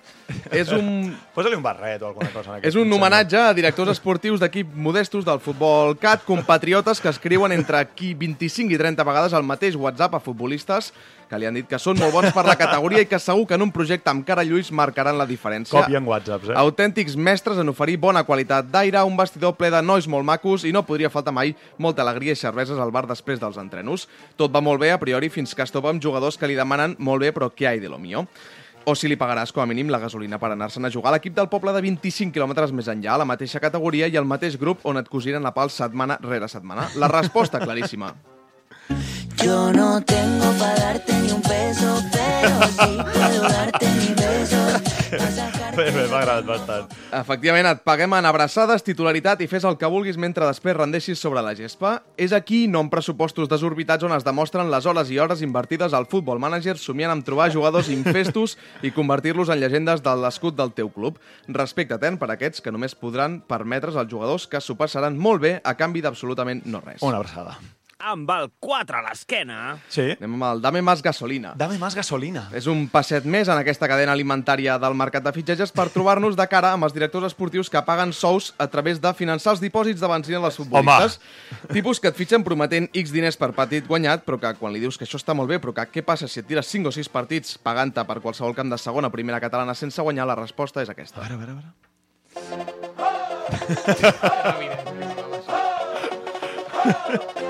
És un... Posa-li un barret o alguna cosa. És un homenatge a directors esportius d'equip modestos del futbol CAT, compatriotes que escriuen entre qui 25 i 30 vegades el mateix WhatsApp a futbolistes que li han dit que són molt bons per la categoria i que segur que en un projecte amb cara lluís marcaran la diferència. Copien whatsapps, eh? Autèntics mestres en oferir bona qualitat d'aire, un vestidor ple de nois molt macos i no podria faltar mai molta alegria i cerveses al bar després dels entrenos. Tot va molt bé a priori fins que es topa amb jugadors que li demanen molt bé però què hay de lo mío? o si li pagaràs com a mínim la gasolina per anar-se'n a jugar a l'equip del poble de 25 quilòmetres més enllà, a la mateixa categoria i al mateix grup on et cosiren la pal setmana rere setmana. La resposta claríssima. Yo no tengo para darte ni un peso, pero sí puedo darte mi beso. Bé, bé, m'ha agradat bastant. Efectivament, et paguem en abraçades, titularitat i fes el que vulguis mentre després rendeixis sobre la gespa. És aquí, no amb pressupostos desorbitats, on es demostren les hores i hores invertides al futbol manager somiant amb trobar jugadors infestos i convertir-los en llegendes de l'escut del teu club. Respecte ten per aquests que només podran permetre's als jugadors que s'ho passaran molt bé a canvi d'absolutament no res. Una abraçada. Amb el 4 a l'esquena... Sí. Anem amb el Dame Más Gasolina. Dame más gasolina. És un passet més en aquesta cadena alimentària del mercat de fitxatges per trobar-nos de cara amb els directors esportius que paguen sous a través de finançar els dipòsits de benzina dels futbolistes. Tipus que et fitxen prometent X diners per partit guanyat, però que quan li dius que això està molt bé, però que què passa si et tires 5 o 6 partits pagant-te per qualsevol camp de segona primera catalana sense guanyar, la resposta és aquesta. A veure, a veure, a veure.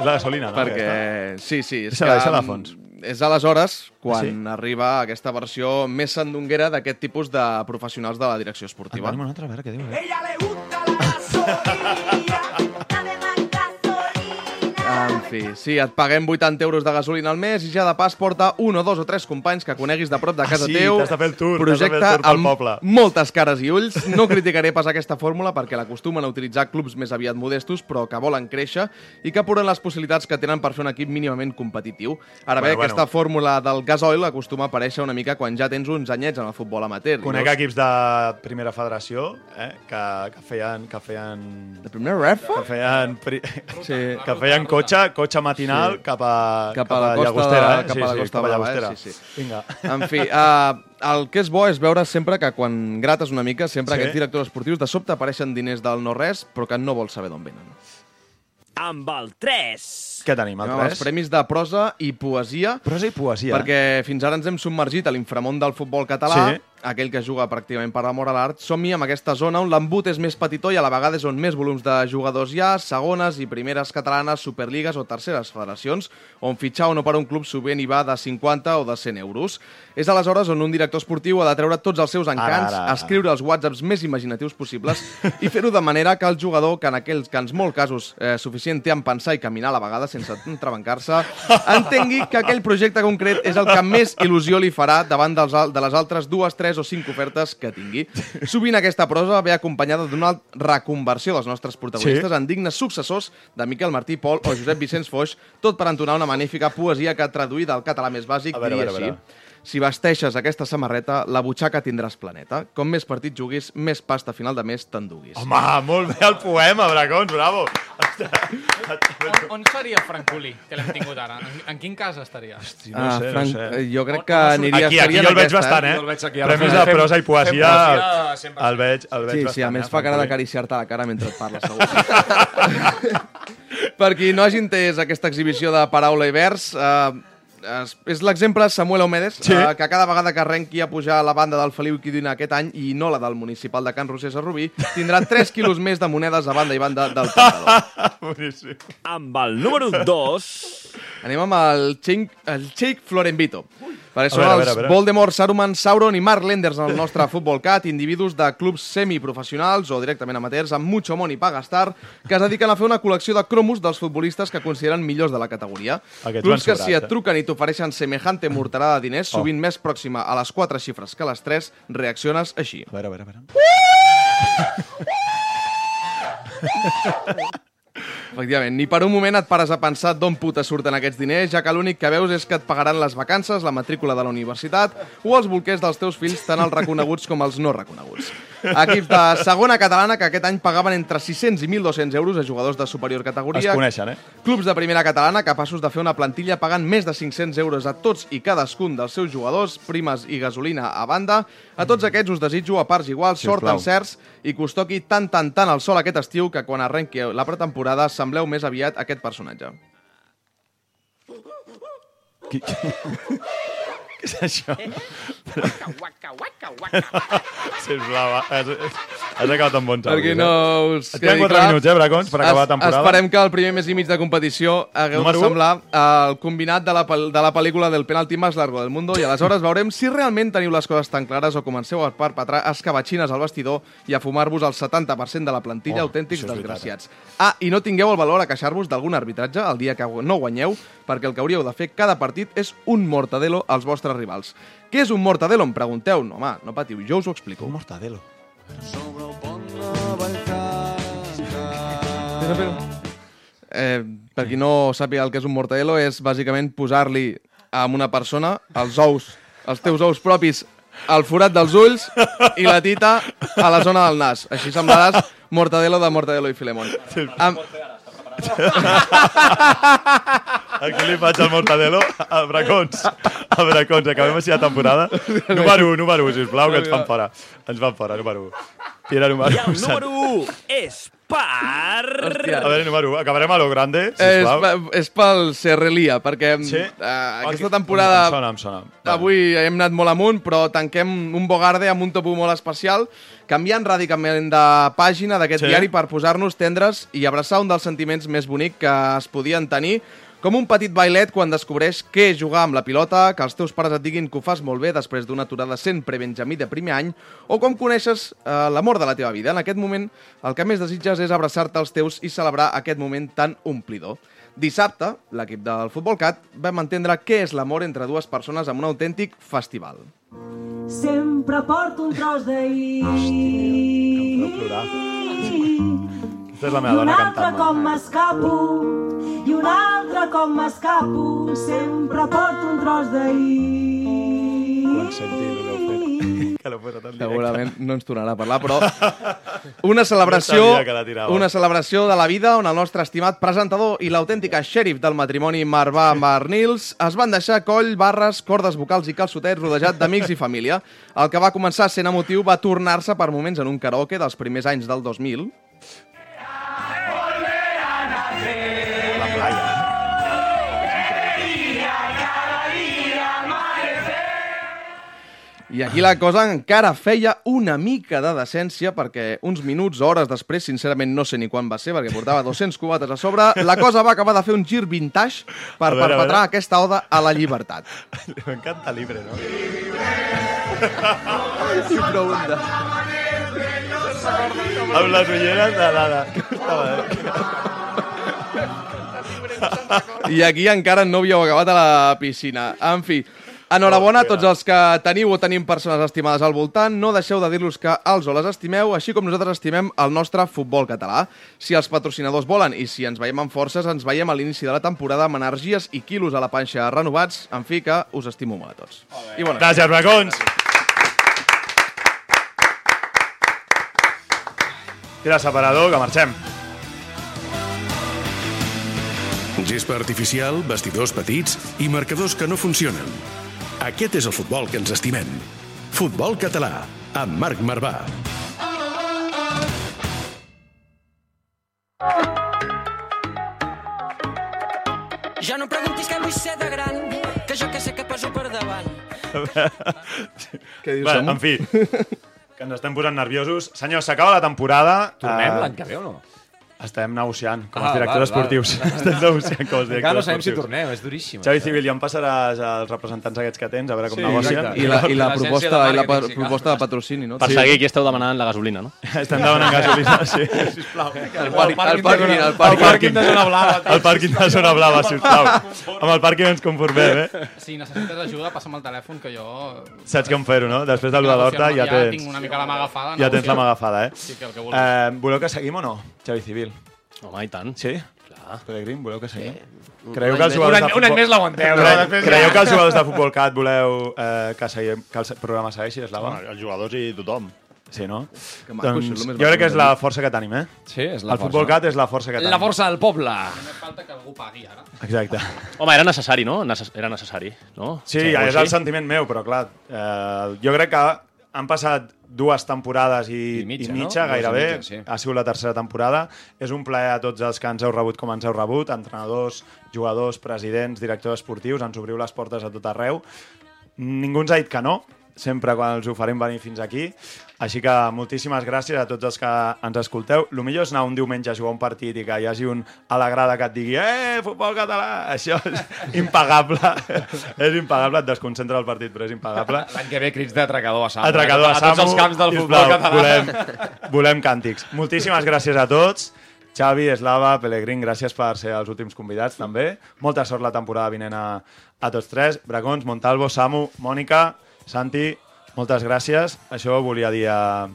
És la gasolina, no? Perquè, aquesta? sí, sí. És Deixa-la, que, deixa-la a fons. És aleshores quan Sí? arriba aquesta versió més sandunguera d'aquest tipus de professionals de la direcció esportiva. Anem una altra, a veure què diu. Eh? Um, fi, sí, et paguem 80 euros de gasolina al mes i ja de pas porta un o dos o tres companys que coneguis de prop de casa Ah, sí, teu. t'has de fer el tour, fer el Projecte tour pel amb poble. moltes cares i ulls. No criticaré pas aquesta fórmula perquè l'acostumen a utilitzar clubs més aviat modestos però que volen créixer i que apuren les possibilitats que tenen per fer un equip mínimament competitiu. Ara bé, Bueno, aquesta bueno. fórmula del gasoil acostuma a aparèixer una mica quan ja tens uns anyets en el futbol amateur. Conec Llavors- equips de primera federació eh, que, que feien... Que feien... De primera ref? Que feien, pri... Sí. que feien cotxe, cotxe matinal Sí. cap a, cap a la costa, Llagostera. Eh? cap sí, a la sí, costa a Brava, Llagostera. eh? Sí, sí. Vinga. En fi, uh, el que és bo és veure sempre que quan grates una mica, sempre Sí. aquests directors esportius de sobte apareixen diners del no-res, però que no vols saber d'on venen. Amb el 3. Què tenim, el Anem amb els 3? premis de prosa i poesia. Prosa i poesia. Perquè fins ara ens hem submergit a l'inframont del futbol català, Sí. aquell que juga pràcticament per l'amor a l'art. Som-hi amb aquesta zona on l'embut és més petitó i a la vegada és on més volums de jugadors hi ha, segones i primeres catalanes, superligues o terceres federacions, on fitxar o no per un club sovint hi va de 50 o de 100 euros. És aleshores on un director esportiu ha de treure tots els seus encants, Ara, ara. escriure els whatsapps més imaginatius possibles i fer-ho de manera que el jugador, que en aquells que en molts casos eh, suficient té en pensar i caminar a la vegada sense entrebancar-se, entengui que aquell projecte concret és el que més il·lusió li farà davant dels, de les altres dues, tres o cinc ofertes que tingui. Sovint aquesta prosa ve acompanyada d'una reconversió dels nostres protagonistes Sí. en dignes successors de Miquel Martí Pol o Josep Vicenç Foix, tot per entonar una magnífica poesia que traduïda al català més bàsic A veure, diria a veure, a així. Si vesteixes aquesta samarreta, la butxaca tindràs planeta. Com més partit juguis, més pasta a final de mes t'enduguis. Home, molt bé el poema, Bracons, bravo. On, on seria Francolí, que l'hem tingut ara? En, en quin cas estaria? Hosti, no sé, no sé. jo crec que On- on aniria... Aquí, aquí jo el veig bastant, eh? Jo el veig aquí Premis de prosa i poesia, fem el veig, el veig Sí, bastant. sí, a més eh, fa cara d'acariciar-te la cara mentre et parla, segur. per qui no hagi entès aquesta exhibició de paraula i vers, eh, es, és l'exemple Samuel Omedes, Sí. eh, que cada vegada que arrenqui a pujar a la banda del Feliu Quidina aquest any, i no la del municipal de Can Rosés a Rubí, tindrà 3 quilos més de monedes a banda i banda del pantaló. Boníssim. Amb el número 2. Anem amb el Sheikh Florenvito. Perquè són veure, a els veure, a veure. Voldemort, Saruman, Sauron i Mark Lenders en el nostre Futbol Cat, individus de clubs semiprofessionals o directament amateurs amb mucho money pa gastar, que es dediquen a fer una col·lecció de cromos dels futbolistes que consideren millors de la categoria. Aquests clubs que si et eh? truquen i t'ofereixen semejante morterada de diners, Oh. sovint més pròxima a les quatre xifres que a les tres, reacciones així. A veure, a veure, a veure. Efectivament, ni per un moment et pares a pensar d'on puta surten aquests diners, ja que l'únic que veus és que et pagaran les vacances, la matrícula de la universitat o els bolquers dels teus fills, tant els reconeguts com els no reconeguts. Equips de segona catalana que aquest any pagaven entre 600 i 1.200 euros a jugadors de superior categoria. Es coneixen, eh? Clubs de primera catalana capaços de fer una plantilla pagant més de 500 euros a tots i cadascun dels seus jugadors, primes i gasolina a banda. A tots aquests us desitjo a parts iguals, sort Sisplau. en certs i que us toqui tant, tant, tant el sol aquest estiu que quan arrenqui la pretemporada sembleu més aviat aquest personatge. Qui. Què és això? Sisplau, has, has acabat amb bons Perquè àudios, no eh? us Et queden quedi 4 clar, minuts, eh, Bracons, per acabar la temporada. Esperem que el primer mes i mig de competició hagueu Número de semblar el combinat de la, de la pel·lícula del penalti més largo del mundo i aleshores veurem si realment teniu les coses tan clares o comenceu a perpetrar escabatxines al vestidor i a fumar-vos el 70% de la plantilla Oh, autèntics veritat, desgraciats. Ah, i no tingueu el valor a queixar-vos d'algun arbitratge el dia que no guanyeu, perquè el que hauríeu de fer cada partit és un mortadelo als vostres rivals. Què és un mortadelo? Em pregunteu. No, home, no patiu, jo us ho explico. Un mortadelo. Eh, per qui no sàpiga el que és un mortadelo, és bàsicament posar-li a una persona els ous, els teus ous propis, al forat dels ulls i la tita a la zona del nas. Així semblaràs mortadelo de Mortadelo i Filemón. Amb... Aquí li faig el mortadelo a Bracons. A Bracons, acabem així la temporada. Número 1, número 1, sisplau, que ens fan fora. Ens fan fora, número 1. I era número I el 1. número 1 és per... A veure, número 1. Acabarem a lo grande, És, sisplau. pe- és pel Serrelia, perquè Sí? eh, aquesta temporada... Em sona, em sona. Avui hem anat molt amunt, però tanquem un Bogarde amb un topo molt especial, canviant radicalment de pàgina d'aquest Sí? diari per posar-nos tendres i abraçar un dels sentiments més bonics que es podien tenir, com un petit bailet quan descobreix què és jugar amb la pilota, que els teus pares et diguin que ho fas molt bé després d'una aturada sent prebenjamí de primer any, o com coneixes eh, l'amor de la teva vida. En aquest moment, el que més desitges és abraçar-te als teus i celebrar aquest moment tan omplidor. Dissabte, l'equip del Futbol Cat vam entendre què és l'amor entre dues persones en un autèntic festival. Sempre porto un tros d'ahir. Hòstia, plorar. Aquesta és la I meva un dona altre cantant-me. com m'escapo, i un altre com m'escapo, sempre porto un tros d'ahir. Quan senti el que l'heu posat en directe. Segurament no ens tornarà a parlar, però una celebració, No una celebració de la vida on el nostre estimat presentador i l'autèntica xèrif del matrimoni Marvà Marnils es van deixar coll, barres, cordes vocals i calçotets rodejat d'amics i família. El que va començar sent emotiu va tornar-se per moments en un karaoke dels primers anys del 2000. I aquí la cosa encara feia una mica de decència perquè uns minuts o hores després, sincerament no sé ni quan va ser, perquè portava 200 cubates a sobre, la cosa va acabar de fer un gir vintage per veure, perpetrar aquesta oda a la llibertat. M'encanta Libre, no? I pregunta. Amb les ulleres de l'Ada. I aquí encara no havíeu acabat a la piscina. En fi, enhorabona a tots els que teniu o tenim persones estimades al voltant. No deixeu de dir-los que els o les estimeu, així com nosaltres estimem el nostre futbol català. Si els patrocinadors volen i si ens veiem amb forces, ens veiem a l'inici de la temporada amb energies i quilos a la panxa renovats. En fi, que us estimo molt a tots. I bona Gràcies, Bracons. Tira separador, que marxem. Gespa artificial, vestidors petits i marcadors que no funcionen. Aquest és el futbol que ens estimem. Futbol català, amb Marc Marvà. Ja no preguntis què vull ser de gran, que jo que sé que poso per davant. Què dius, Samu? en fi, que ens estem posant nerviosos. Senyor, s'acaba la temporada. Tornem Eh, l'any que ve o no? Estem negociant com Ah, els directors val, val. esportius. Estem negociant com els directors Encara no sabem si esportius. tornem, és duríssim. Xavi això. Civil, ja em passaràs als representants aquests que tens, a veure com Sí, negocien. exacte. I la, i la, proposta, de i la pa- sí, proposta de patrocini, no? Per seguir, aquí esteu demanant la gasolina, no? Estem demanant gasolina, sí. Sisplau. El pàrquing- el pàrquing- el El pàrquing- pàrquing de zona blava. El pàrquing de zona blava, sisplau. Amb el pàrquing ens conformem, eh? Si necessites ajuda, passa'm el telèfon, que jo... Saps com fer-ho, no? Després del de l'Horta ja Ja tens... tinc una mica la mà agafada, Ja tens la mà agafada, eh? Sí, que el que vulguis. eh voleu que seguim o no, Xavi Civil? Home, i tant. Sí? Clar. Pelegrín, voleu que seguim? Un Creieu que els jugadors de un any futbol... més l'aguanteu, no? Cre- Després ja- Creieu que els jugadors de Futbol Cat voleu eh, que, seguim, que el programa segueixi, Eslava? Bueno, els jugadors i tothom. Sí, no? Que maco, doncs, el jo crec que és la força que tenim, eh? Sí, és la el Futbol força. Cat és la força que tenim. La força del poble. Només falta que algú pagui, ara. Exacte. Home, era necessari, no? Neces era necessari, no? Sí, O és així? el sentiment meu, però clar, eh, jo crec que han passat dues temporades i, I mitja, i no? mitja i gairebé. mitja, sí. Ha sigut la tercera temporada. És un plaer a tots els que ens heu rebut com ens heu rebut, entrenadors, jugadors, presidents, directors esportius, ens obriu les portes a tot arreu. Ningú ens ha dit que no, sempre quan els oferim venir fins aquí. Així que moltíssimes gràcies a tots els que ens escolteu. El millor és anar un diumenge a jugar un partit i que hi hagi un a la grada que et digui «Eh, futbol català!» Això és impagable. és impagable, et desconcentra el partit, però és impagable. L'any que ve crits d'atracador a Samu. Atracador a, a Samu. tots els camps del futbol català. Volem, volem càntics. Moltíssimes gràcies a tots. Xavi, Eslava, Pelegrín, gràcies per ser els últims convidats, també. Molta sort la temporada vinent a, a tots tres. Bracons, Montalvo, Samu, Mònica, Santi, moltes gràcies. Això ho volia dir eh,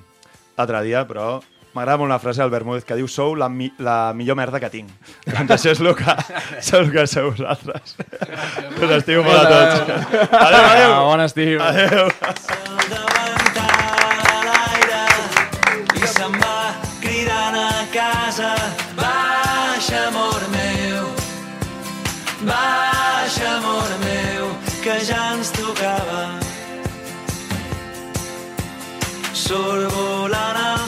l'altre dia, però m'agrada molt una frase del Bermúdez que diu sou la, mi la millor merda que tinc. Doncs això és el que, això és el que sou vosaltres. Us estimo molt a tots. Adéu, adéu. Ah, bon estiu. Adéu. i se'n va cridant a casa Baixa, amor meu Baixa, amor meu que ja ens sol volará.